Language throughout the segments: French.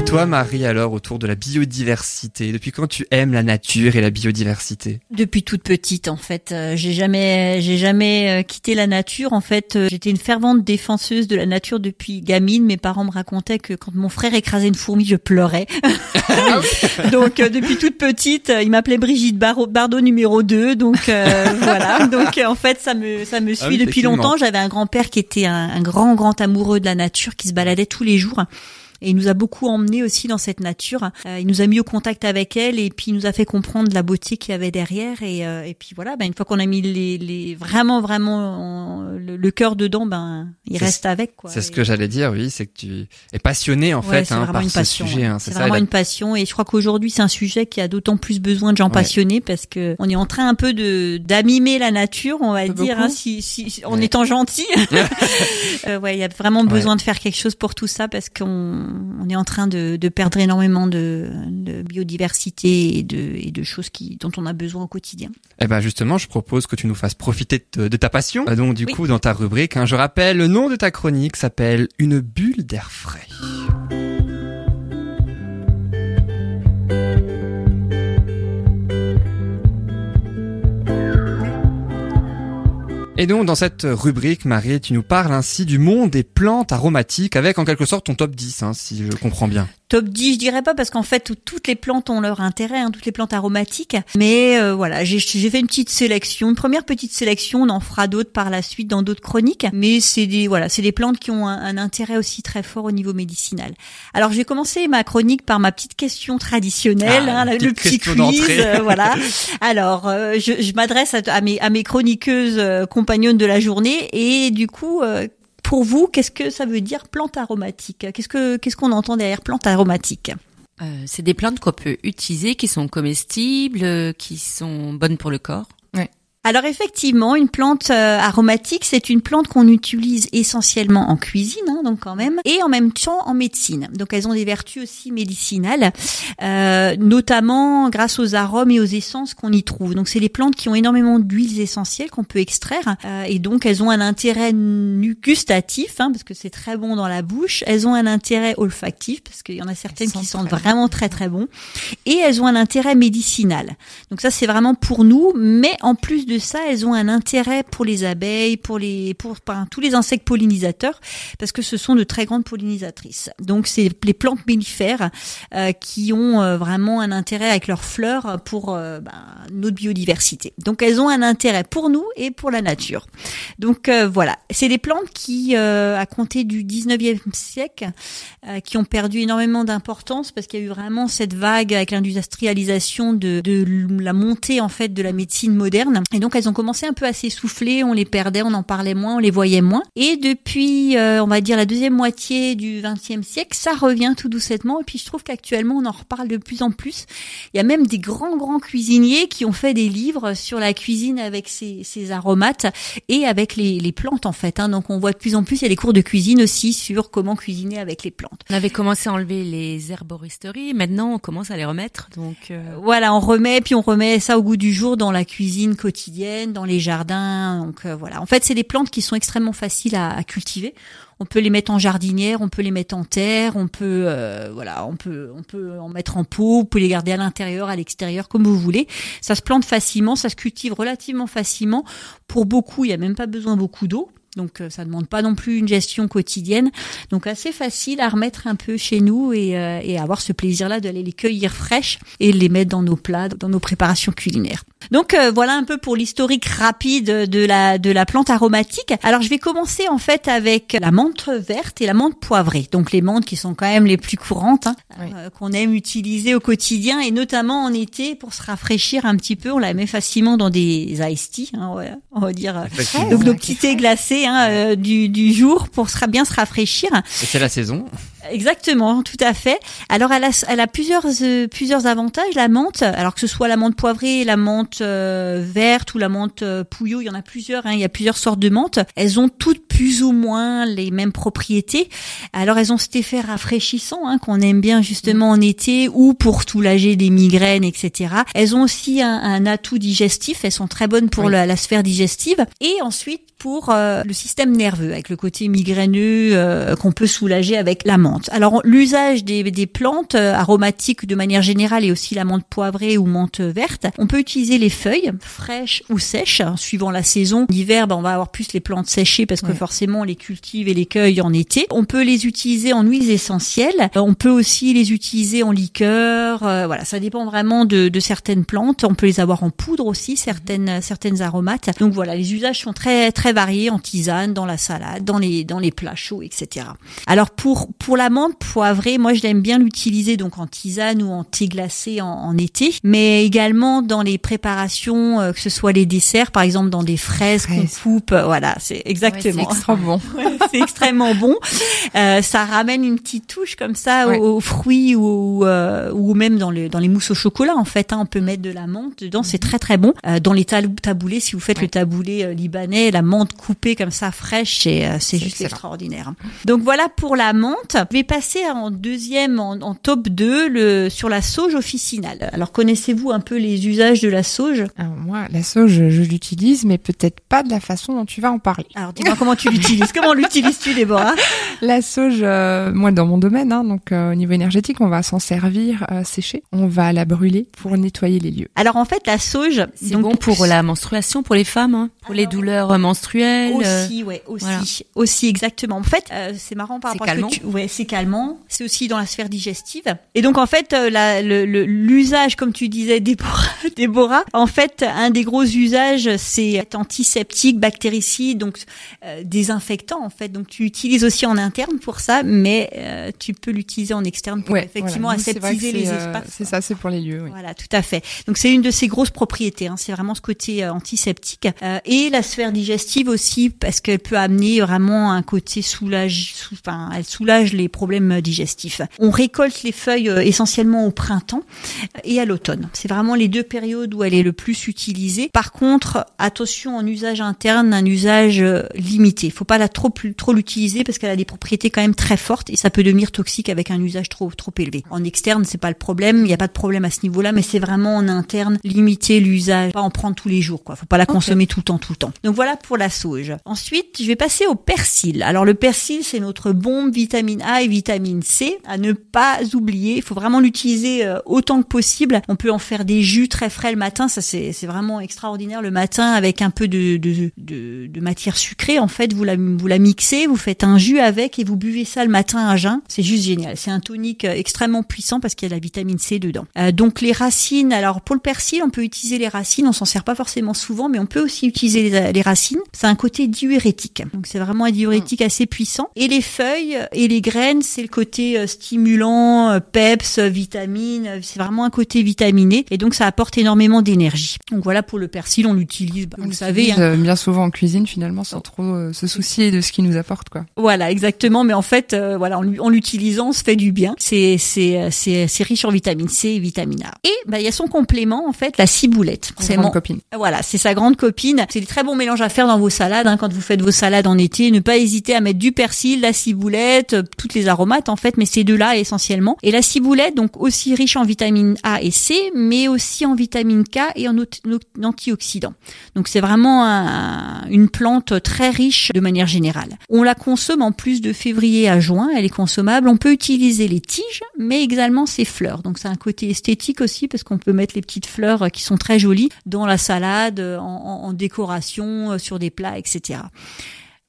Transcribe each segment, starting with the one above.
Et toi, Marie, alors, autour de la biodiversité, depuis quand tu aimes la nature et la biodiversité? Depuis toute petite, en fait. Euh, j'ai jamais, j'ai jamais euh, quitté la nature. En fait, euh, j'étais une fervente défenseuse de la nature depuis gamine. Mes parents me racontaient que quand mon frère écrasait une fourmi, je pleurais. donc, depuis toute petite, il m'appelait Brigitte Bardot numéro 2. Donc, voilà. Donc, en fait, ça me, ça me ah suit depuis longtemps. J'avais un grand-père qui était un, un grand, grand amoureux de la nature, qui se baladait tous les jours et il nous a beaucoup emmené aussi dans cette nature. Euh, il nous a mis au contact avec elle et puis il nous a fait comprendre la beauté qu'il y avait derrière et, euh, et puis voilà, ben une fois qu'on a mis les, les vraiment vraiment le, cœur dedans, ben il reste avec quoi. C'est ce que j'allais dire, oui, c'est que tu es passionné en fait hein, par ce sujet. Hein, c'est vraiment une passion et je crois qu'aujourd'hui c'est un sujet qui a d'autant plus besoin de gens passionnés parce que on est en train un peu de d'amimer la nature, on va dire, hein, si, si, en étant gentil. euh, ouais, il y a vraiment besoin de faire quelque chose pour tout ça parce qu'on on est en train de, perdre énormément de, biodiversité et de, choses qui, dont on a besoin au quotidien. Eh ben justement, je propose que tu nous fasses profiter de, ta passion. Donc du coup, dans ta rubrique, hein, je rappelle, le nom de ta chronique s'appelle Une bulle d'air frais. Et donc, dans cette rubrique, Marie, tu nous parles ainsi du monde des plantes aromatiques avec en quelque sorte ton top 10, hein, si je comprends bien top 10, je dirais pas parce qu'en fait toutes les plantes ont leur intérêt, hein, toutes les plantes aromatiques. Mais euh, voilà, j'ai fait une petite sélection, une première petite sélection. On en fera d'autres par la suite dans d'autres chroniques. Mais c'est des voilà, c'est des plantes qui ont un, intérêt aussi très fort au niveau médicinal. Alors j'ai commencé ma chronique par ma petite question traditionnelle, ah, hein, le petit quiz, euh, voilà. Alors euh, je, je m'adresse à, mes à mes chroniqueuses compagnonnes de la journée et du coup pour vous, qu'est-ce que ça veut dire plante aromatique? Qu'est-ce que qu'est-ce qu'on entend derrière plante aromatique? Euh, C'est des plantes qu'on peut utiliser, qui sont comestibles, qui sont bonnes pour le corps. Alors effectivement, une plante euh, aromatique, c'est une plante qu'on utilise essentiellement en cuisine, hein, donc quand même, et en même temps en médecine. Donc elles ont des vertus aussi médicinales, euh, notamment grâce aux arômes et aux essences qu'on y trouve. Donc c'est des plantes qui ont énormément d'huiles essentielles qu'on peut extraire, euh, et donc elles ont un intérêt gustatif, hein, parce que c'est très bon dans la bouche. Elles ont un intérêt olfactif, parce qu'il y en a certaines qui sentent vraiment très très bon, et elles ont un intérêt médicinal. Donc ça c'est vraiment pour nous, mais en plus de ça, elles ont un intérêt pour les abeilles, pour les pour, tous les insectes pollinisateurs, parce que ce sont de très grandes pollinisatrices. Donc c'est les plantes mellifères euh, qui ont euh, vraiment un intérêt avec leurs fleurs pour euh, ben, notre biodiversité. Donc elles ont un intérêt pour nous et pour la nature. Donc voilà, c'est des plantes qui, à compter du 19e siècle, qui ont perdu énormément d'importance parce qu'il y a eu vraiment cette vague avec l'industrialisation de, la montée en fait de la médecine moderne. Donc elles ont commencé un peu à s'essouffler, on les perdait, on en parlait moins, on les voyait moins. Et depuis, euh, on va dire la deuxième moitié du XXe siècle, ça revient tout doucettement. Et puis je trouve qu'actuellement on en reparle de plus en plus. Il y a même des grands grands cuisiniers qui ont fait des livres sur la cuisine avec ces, ces aromates et avec les, les plantes en fait. Hein. Donc on voit de plus en plus il y a des cours de cuisine aussi sur comment cuisiner avec les plantes. On avait commencé à enlever les herboristeries, maintenant on commence à les remettre. Donc euh, voilà, on remet puis on remet ça au goût du jour dans la cuisine quotidienne dans les jardins. Donc euh, voilà. En fait, c'est des plantes qui sont extrêmement faciles à, cultiver. On peut les mettre en jardinière, on peut les mettre en terre, on peut euh, voilà, on peut on peut en mettre en pot, on peut les garder à l'intérieur, à l'extérieur, comme vous voulez. Ça se plante facilement, ça se cultive relativement facilement. Pour beaucoup, il n'y a même pas besoin beaucoup d'eau. Donc euh, ça demande pas non plus une gestion quotidienne. Donc assez facile à remettre un peu chez nous et, et avoir ce plaisir-là d'aller les cueillir fraîches et les mettre dans nos plats, dans nos préparations culinaires. Donc euh, voilà un peu pour l'historique rapide de la de la plante aromatique. Alors je vais commencer en fait avec la menthe verte et la menthe poivrée. Donc les menthes qui sont quand même les plus courantes, hein, qu'on aime utiliser au quotidien et notamment en été pour se rafraîchir un petit peu. On la met facilement dans des iced tea, hein, on va dire. Donc nos petits thés glacés Hein, euh, du, du, jour pour bien se rafraîchir. Et c'est la saison. Exactement, tout à fait. Alors elle a, elle a plusieurs euh, plusieurs avantages la menthe. Alors que ce soit la menthe poivrée, la menthe euh, verte ou la menthe pouillot, il y en a plusieurs. Hein, il y a plusieurs sortes de menthe. Elles ont toutes plus ou moins les mêmes propriétés. Alors elles ont cet effet rafraîchissant hein, qu'on aime bien justement en été ou pour soulager des migraines, etc. Elles ont aussi un, un atout digestif. Elles sont très bonnes pour la, la, sphère digestive. Et ensuite pour euh, le système nerveux, avec le côté migraineux euh, qu'on peut soulager avec la menthe. Alors l'usage des, des plantes euh, aromatiques de manière générale et aussi la menthe poivrée ou menthe verte, on peut utiliser les feuilles fraîches ou sèches, hein, suivant la saison. L'hiver, ben, on va avoir plus les plantes séchées parce que Ouais. forcément on les cultive et les cueille en été. On peut les utiliser en huiles essentielles. Euh, On peut aussi les utiliser en liqueur. Euh, voilà, ça dépend vraiment de, de certaines plantes. On peut les avoir en poudre aussi, certaines certaines aromates. Donc voilà, les usages sont très très variés en tisane, dans la salade, dans les dans les plats chauds, etc. Alors pour pour la menthe poivrée, moi je l'aime bien l'utiliser donc en tisane ou en thé glacé en, en été, mais également dans les préparations, euh, que ce soit les desserts, par exemple dans des fraises qu'on Fraises. coupe. euh, Voilà, c'est exactement. c'est Extra bon. Ouais, c'est extrêmement bon. Euh, ça ramène une petite touche comme ça Ouais. aux, aux fruits ou, euh, ou même dans, le, dans les mousses au chocolat. En fait, hein, on peut mettre de la menthe dedans, c'est très très bon. Dans les tabou- taboulés, si vous faites le taboulé libanais, la menthe coupée comme ça fraîche, c'est euh, c'est juste excellent. extraordinaire. Donc voilà pour la menthe. Je vais passer en deuxième, en, en top 2, le, sur la sauge officinale. Alors connaissez-vous un peu les usages de la sauge? Alors moi, la sauge, je, je l'utilise, mais peut-être pas de la façon dont tu vas en parler. Alors dis-moi comment tu l'utilises. Comment l'utilises-tu, Déborah? La sauge, euh, moi dans mon domaine, hein, donc euh, au niveau énergétique, on va s'en servir euh, séchée. On va la brûler pour nettoyer les lieux. Alors en fait, la sauge, C'est bon pour la menstruation, pour les femmes, hein, pour les douleurs menstruelles. Euh, Aussi, ouais, aussi, voilà. aussi exactement. En fait, euh, c'est marrant par rapport à ce que tu- ouais, c'est calmant. C'est aussi dans la sphère digestive. Et donc en fait, euh, la- le- le- l'usage, comme tu disais, Déborah, Déborah, en fait, un des gros usages, c'est antiseptique, bactéricide, donc euh, désinfectant en fait. Donc tu utilises aussi en interne pour ça, mais euh, tu peux l'utiliser en externe pour effectivement voilà. Aseptiser les euh, espaces. C'est ça, c'est pour les lieux. Oui. Voilà, tout à fait. Donc c'est une de ses grosses propriétés. Hein. C'est vraiment ce côté antiseptique Euh, et la sphère digestive aussi parce qu'elle peut amener vraiment un côté soulage. sou- Enfin, elle soulage les problèmes digestifs. On récolte les feuilles euh, essentiellement au printemps et à l'automne. C'est vraiment les deux périodes où elle est le plus utilisée. Par contre, attention en usage interne, un usage euh, limité. Faut pas la trop trop l'utiliser parce qu'elle a des propriétés quand même très fortes et ça peut devenir toxique avec un usage trop trop élevé. En externe, c'est pas le problème, il n'y a pas de problème à ce niveau-là, mais c'est vraiment en interne limiter l'usage, pas en prendre tous les jours quoi. Faut pas la consommer tout le temps tout le temps. Donc voilà pour la sauge. Ensuite, je vais passer au persil. Alors le persil, c'est notre bombe vitamine A et vitamine C à ne pas oublier. Il faut vraiment l'utiliser euh, autant que possible. On peut en faire des jus très frais le matin, ça c'est vraiment extraordinaire le matin avec un peu de matière sucrée. En fait, vous la mixez, vous faites un jus avec et vous buvez ça le matin à jeun. C'est juste génial. C'est un tonique euh, extrêmement puissant parce qu'il y a de la vitamine C dedans. Euh, donc les racines. Alors pour le persil, on peut utiliser les racines. On s'en sert pas forcément souvent, mais on peut aussi utiliser les racines. C'est un côté diurétique. Donc c'est vraiment un diurétique assez puissant. Et les feuilles et les graines, c'est le côté euh, stimulant, euh, peps, euh, vitamine. C'est vraiment un côté vitaminé. Et donc ça apporte énormément d'énergie. Donc voilà pour le persil, on l'utilise. bah, vous savez. hein. bien souvent en cuisine finalement sans trop euh, se soucier de ce qu'il nous apporte quoi. Voilà, exactement. Mais en fait, euh, voilà, en, l'utilisant, on se fait du bien. C'est c'est c'est c'est riche en vitamine C et vitamine A. Et bah il y a son complément en fait, la ciboulette. C'est mon copine. voilà, c'est sa grande copine. C'est des très bons mélanges à faire dans vos salades hein, quand vous faites vos salades en été. Ne pas hésiter à mettre du persil, la ciboulette, euh, toutes les aromates en fait, mais ces deux-là essentiellement. Et la ciboulette, donc aussi riche en vitamine A et C, mais aussi en vitamine K et en antioxydants. Donc c'est vraiment un- une plante très riche de manière générale. On la consomme en plus de février à juin, elle est consommable. On peut utiliser les tiges, mais également ses fleurs. Donc c'est un côté esthétique aussi parce qu'on peut mettre les petites fleurs qui sont très jolies dans la salade, en décoration, euh, sur des plats, etc.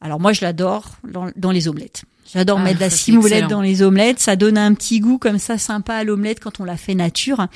Alors moi je l'adore dans, les omelettes. J'adore Ah, mettre de la excellent. dans les omelettes. Ça donne un petit goût comme ça sympa à l'omelette quand on la fait nature,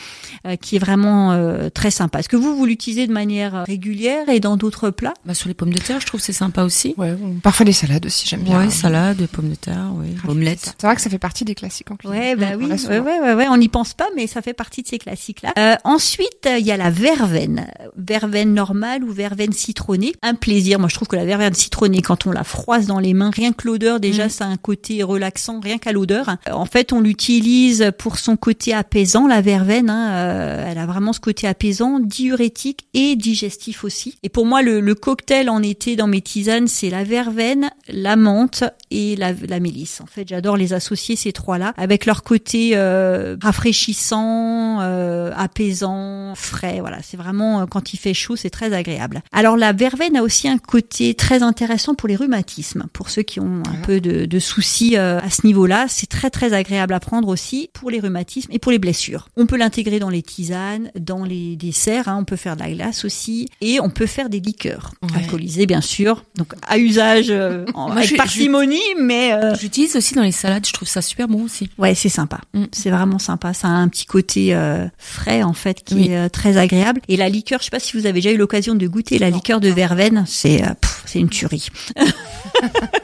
euh, qui est vraiment euh, très sympa. Est-ce que vous, vous l'utilisez de manière régulière et dans d'autres plats? Bah, sur les pommes de terre, je trouve que c'est sympa aussi. Ouais, ou parfois les salades aussi, j'aime bien. Ouais, salade, pommes de terre, ouais, omelette. C'est vrai que ça fait partie des classiques en cuisine. Ouais, bah oui, ouais, ouais, ouais, ouais, on n'y pense pas, mais ça fait partie de ces classiques-là. Euh, ensuite, il y a la verveine, verveine normale ou verveine citronnée. Un plaisir. Moi, je trouve que la verveine citronnée, quand on la froisse dans les mains, rien que l'odeur déjà, Mm. ça a un côté relaxant rien qu'à l'odeur. En fait, on l'utilise pour son côté apaisant, la verveine. Hein, euh, elle a vraiment ce côté apaisant, diurétique et digestif aussi. Et pour moi, le, le cocktail en été dans mes tisanes, c'est la verveine, la menthe et la, la mélisse. En fait, j'adore les associer ces trois-là avec leur côté euh, rafraîchissant, euh, apaisant, frais. Voilà, c'est vraiment euh, quand il fait chaud, c'est très agréable. Alors la verveine a aussi un côté très intéressant pour les rhumatismes. Pour ceux qui ont un peu de, de soucis euh, à ce niveau-là, c'est très très agréable à prendre aussi pour les rhumatismes et pour les blessures. On peut l'intégrer dans les tisanes, dans les desserts. Hein, on peut faire de la glace aussi et on peut faire des liqueurs Ouais. alcoolisées bien sûr. Donc à usage euh, en, Moi, avec je- parcimonie, mais euh, J'utilise aussi dans les salades, je trouve ça super bon aussi. Ouais, c'est sympa. Mm. C'est vraiment sympa. Ça a un petit côté euh, frais en fait qui Oui. est euh, très agréable. Et la liqueur, je sais pas si vous avez déjà eu l'occasion de goûter la liqueur de verveine, c'est euh, c'est une tuerie.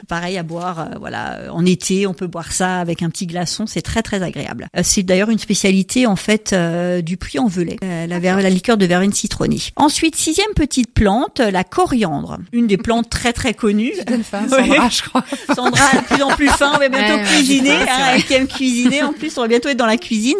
Pareil à boire, euh, voilà, en été, on peut boire ça avec un petit glaçon, c'est très très agréable. Euh, c'est d'ailleurs une spécialité en fait euh, du Puy-en-Velay, euh, la, liqueur de verveine citronnée. Ensuite, sixième petite plante, la coriandre, une des plantes très très connues. Sandra, je crois. Sandra, de plus en plus fin, on va bientôt Ouais, cuisiner, hein, elle aime cuisiner. En plus, on va bientôt être dans la cuisine.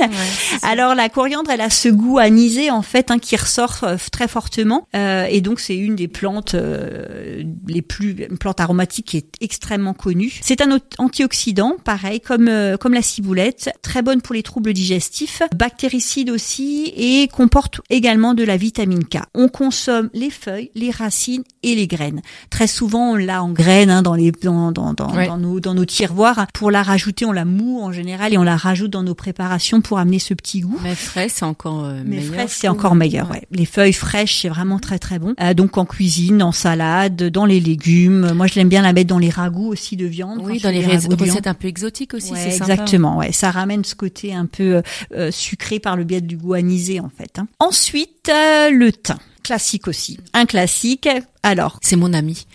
Alors la coriandre, elle a ce goût anisé en fait hein, qui ressort euh, très fortement, Euh, et donc c'est une des plantes euh, les plus, une plante aromatique qui est extrêmement connue. C'est un ot- antioxydant, pareil comme euh, comme la ciboulette, très bonne pour les troubles digestifs, bactéricide aussi, et comporte également de la vitamine K. On consomme les feuilles, les racines et les graines. Très souvent, on l'a en graines hein, dans les dans dans dans, Ouais. dans nos dans nos tiroirs. Pour la rajouter, on la moue en général et on la rajoute dans nos préparations pour amener ce petit goût. Mais frais, c'est encore euh, Mais meilleur. c'est encore meilleur. Ouais. Les feuilles fraîches, c'est vraiment très très bon. Euh, donc en cuisine, en salade, dans les légumes. Moi, je l'aime bien la mettre dans les ragoûts aussi de viande. Oui, dans les recettes un peu exotiques aussi, Ouais, c'est sympa. exactement. Ouais, ça ramène ce côté un peu euh, euh, sucré par le biais du goût anisé en fait. hein. Ensuite, euh, le thym, classique aussi. Un classique. Alors, C'est mon ami.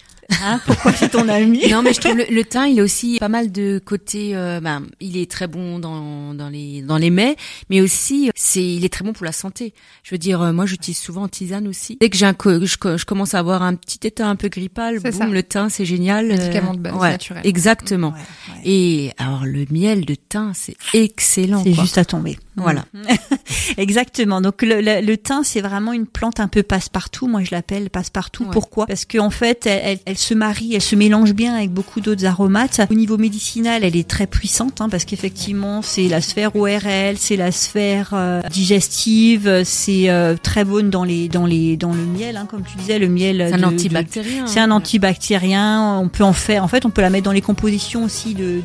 Hein, pourquoi c'est ton ami non, mais je trouve le, le thym, il a aussi pas mal de côté. Euh, ben, il est très bon dans dans les dans les mets, mais aussi c'est il est très bon pour la santé. Je veux dire, euh, moi j'utilise souvent en tisane aussi. Dès que j'ai un co- je, je commence à avoir un petit état un peu grippal, boum, ça. le thym c'est génial. Médicament de Euh, base, ouais, naturel. Exactement. Ouais, ouais. Et alors le miel de thym, c'est excellent. C'est juste à tomber. Voilà. Exactement. Donc le, le, le thym, c'est vraiment une plante un peu passe-partout. Moi, je l'appelle passe-partout. Ouais. Pourquoi? Parce qu'en fait, elle, elle, elle se marie, elle se mélange bien avec beaucoup d'autres aromates. Au niveau médicinal, elle est très puissante hein, parce qu'effectivement, c'est la sphère ORL, c'est la sphère euh, digestive, c'est euh, très bonne dans les dans les dans le miel, hein, comme tu disais, le miel. C'est un antibactérien. c'est un antibactérien. On peut en faire. En fait, on peut la mettre dans les compositions aussi de-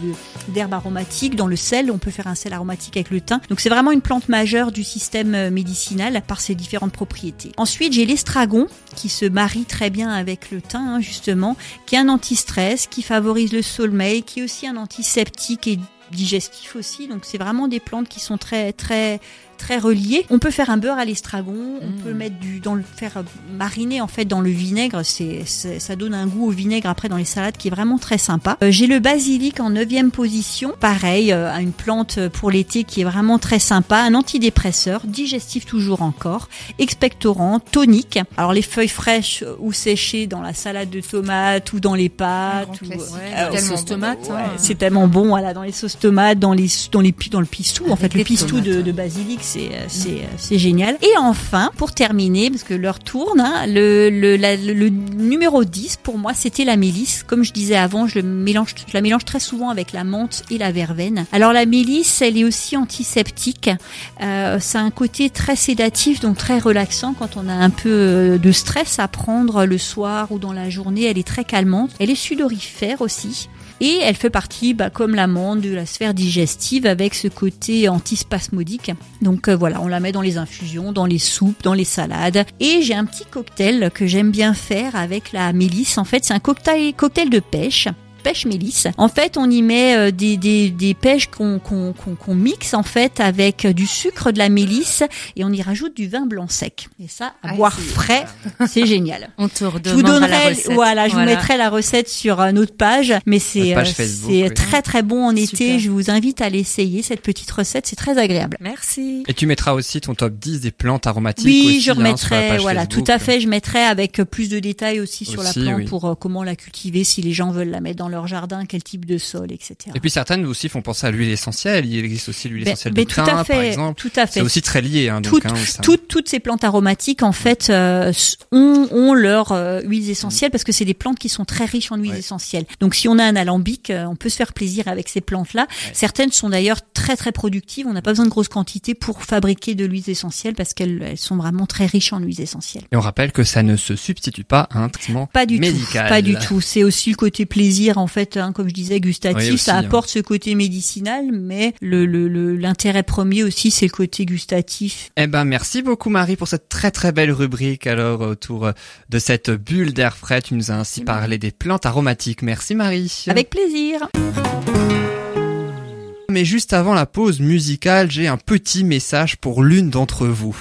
d'herbes aromatiques, dans le sel. On peut faire un sel aromatique avec le thym. Donc, c'est vraiment une plante majeure du système euh, médicinal par ses différentes propriétés. Ensuite, j'ai l'estragon qui se marie très bien avec le thym, hein, justement, qui est un anti-stress, qui favorise le sommeil, qui est aussi un antiseptique et digestif aussi. Donc, c'est vraiment des plantes qui sont très très très reliées. On peut faire un beurre à l'estragon, on Mm. peut mettre du dans le faire euh, mariner en fait dans le vinaigre, c'est ça donne un goût au vinaigre après dans les salades qui est vraiment très sympa. Euh, J'ai le basilic en neuvième position, pareil, euh, une plante pour l'été qui est vraiment très sympa, un antidépresseur, digestif toujours encore, expectorant, tonique. Alors les feuilles fraîches ou séchées dans la salade de tomates ou dans les pâtes, ou, classique. Ouais, euh, dans les tellement sauces bon. tomates. Ouais, hein. c'est tellement bon, voilà, dans les sauces tomates, dans les dans les dans le pistou, en fait, le pistou de, de basilic, c'est euh, euh, c'est génial. Et enfin, pour terminer, parce que l'heure tourne, hein, le, numéro 10 pour moi, c'était la mélisse. Comme je disais avant, je mélange, je la mélange très souvent avec la menthe et la verveine. Alors la mélisse, elle est aussi antiseptique. Euh, ça a un côté très sédatif, donc très relaxant quand on a un peu euh, de stress à prendre le soir ou dans la journée. Elle est très calmante. Elle est sudorifère aussi. Et elle fait partie, bah, comme l'amande, de la sphère digestive avec ce côté antispasmodique. Donc euh, voilà, on la met dans les infusions, dans les soupes, dans les salades. Et j'ai un petit cocktail que j'aime bien faire avec la mélisse. En fait, c'est un cocktail, cocktail de pêche pêche mélisse. En fait, on y met euh, des, des, des pêches qu'on qu'on qu'on qu'on mixe en fait avec du sucre de la mélisse et on y rajoute du vin blanc sec. Et ça, à Ah, boire frais, c'est génial. On te Je vous la donnerai, recette. voilà, je vous mettrai la recette sur euh, notre page, mais c'est euh, c'est oui. très très bon en été. Super. Je vous invite à l'essayer cette petite recette, c'est très agréable. Merci. Et tu mettras aussi ton top 10 des plantes aromatiques Oui, aussi, je hein, la remettrai, voilà, Facebook. tout à fait. Je mettrai avec plus de détails aussi sur la plante oui. pour euh, comment la cultiver si les gens veulent la mettre dans leur jardin, quel type de sol, etc. Et puis certaines aussi font penser à l'huile essentielle. Il existe aussi l'huile Ben- essentielle ben, de thym, par exemple. tout à fait. C'est aussi très lié. Hein, donc, hein, ça- Toutes, toutes ces plantes aromatiques, en fait, euh, ont, ont leurs euh, huiles essentielles parce que c'est des plantes qui sont très riches en huiles Ouais. essentielles. Donc, si on a un alambic, euh, on peut se faire plaisir avec ces plantes-là. Certaines sont d'ailleurs très très productives. On n'a pas besoin de grosses quantités pour fabriquer de l'huile essentielle parce qu'elles elles sont vraiment très riches en huiles essentielles. Et on rappelle que ça ne se substitue pas à un traitement Pas du médical. tout, pas du tout. C'est aussi le côté plaisir en fait, hein, comme je disais, gustatif. Oui, aussi, ça hein. apporte ce côté médicinal, mais le le- le- l'intérêt premier aussi, c'est le côté gustatif. Eh ben, merci beaucoup Marie pour cette très très belle rubrique alors autour euh, de cette bulle d'air frais. Tu nous as ainsi parlé des plantes aromatiques. Merci Marie. Avec plaisir. Mais juste avant la pause musicale, j'ai un petit message pour l'une d'entre vous.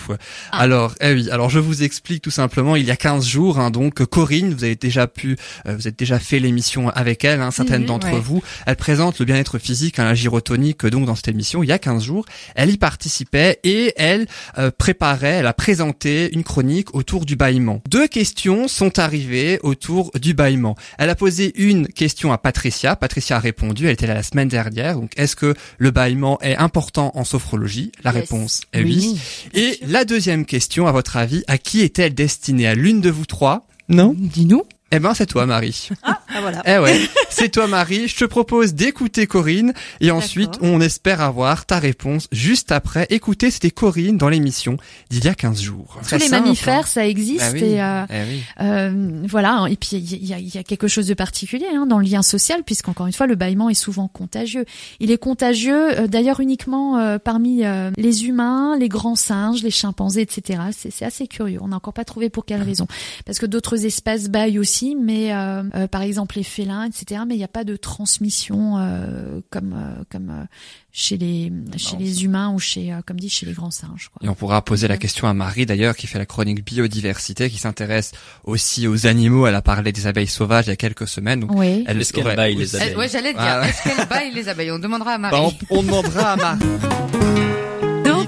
Ah. Alors, eh oui, alors je vous explique tout simplement, il y a 15 jours, hein, donc Corinne, vous avez déjà pu, euh, vous avez déjà fait l'émission avec elle, hein, certaines Mhm, d'entre ouais. vous. Elle présente le bien-être physique, hein, la gyrotonique, donc dans cette émission, il y a 15 jours. Elle y participait et elle euh, préparait, elle a présenté une chronique autour du bâillement. Deux questions sont arrivées autour du bâillement. Elle a posé une question à Patricia. Patricia a répondu. Elle était là la semaine dernière. Donc, est-ce que le bâillement est important en sophrologie La Yes. réponse est oui. Et la deuxième question, à votre avis, à qui est-elle destinée? À l'une de vous trois? Non Dis-nous. Eh ben, c'est toi, Marie. Ah voilà. Eh ouais, c'est toi Marie. Je te propose d'écouter Corinne et ensuite on espère avoir ta réponse juste après. Écoutez, c'était Corinne dans l'émission d'il y a 15 jours. Tous Très les simple, mammifères, hein. ça existe Bah oui, et euh, eh oui. euh, voilà. Et puis il y a, il y a quelque chose de particulier hein, dans le lien social, puisqu'encore une fois, le bâillement est souvent contagieux. Il est contagieux, euh, d'ailleurs uniquement euh, parmi euh, les humains, les grands singes, les chimpanzés, etc. C'est c'est assez curieux. On n'a encore pas trouvé pour quelle raison. Parce que d'autres espèces baillent aussi, mais euh, euh, par exemple les félins, etc. Mais il n'y a pas de transmission euh, comme euh, comme euh, chez les chez les humains ou chez euh, comme dit chez les grands singes. Quoi. Et on pourra poser la question à Marie d'ailleurs qui fait la chronique biodiversité, qui s'intéresse aussi aux animaux. Elle a parlé des abeilles sauvages il y a quelques semaines. Donc Oui. elle Est-ce qu'elle baille les abeilles ouais, j'allais dire, Ah est-ce qu'elle baille les abeilles? On demandera à Marie. Bah, on, on demandera à Marie.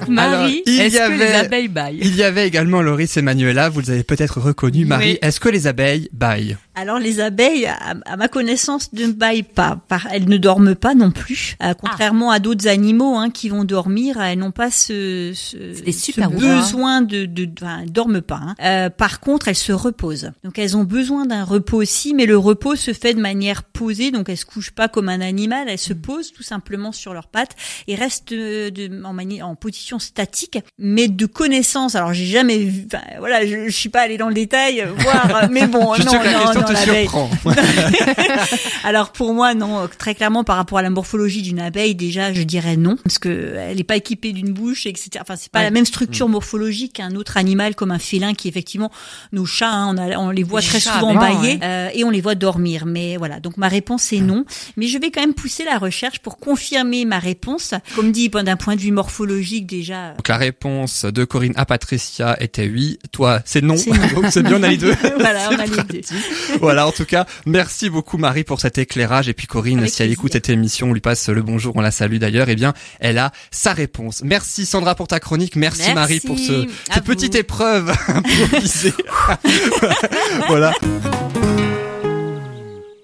Marie, il y est-ce que avait- les abeilles baillent? Il y avait également Loris et Manuela, vous les avez peut-être reconnus. Marie, Oui. est-ce que les abeilles baillent? Alors les abeilles, à, à ma connaissance, ne baillent pas. Par, elles ne dorment pas non plus. Euh, contrairement à d'autres animaux hein, qui vont dormir, elles n'ont pas ce, ce, ce besoin de, de, enfin, elles dorment pas. hein. Euh, par contre, elles se reposent. Donc elles ont besoin d'un repos aussi, mais le repos se fait de manière posée. Donc elles se couchent pas comme un animal, elles se posent tout simplement sur leurs pattes et restent euh, de, en position statique, mais de connaissance. Alors j'ai jamais vu. Enfin, voilà, je, je suis pas allée dans le détail, euh, voir. Mais bon, Je non, sais que la non, non, te surprend. alors pour moi non, très clairement par rapport à la morphologie d'une abeille déjà je dirais non parce que elle n'est pas équipée d'une bouche etc. Enfin c'est pas la même structure morphologique qu'un autre animal comme un félin qui effectivement nos chats hein, on, a- on les voit Les très chats, souvent ben, bailler ouais. euh, et on les voit dormir mais voilà donc ma réponse est non mais je vais quand même pousser la recherche pour confirmer ma réponse comme dit d'un point de vue morphologique déjà Donc la réponse de Corinne à Patricia était oui. Toi, c'est non. Donc c'est bien, on a les deux. voilà on a les deux voilà, en tout cas, merci beaucoup Marie pour cet éclairage. Et puis Corinne, Avec si elle écoute cette émission, on lui passe le bonjour, on la salue d'ailleurs. Eh bien, elle a sa réponse. Merci Sandra pour ta chronique. Merci, Merci Marie pour ce, cette petite épreuve improvisée. voilà.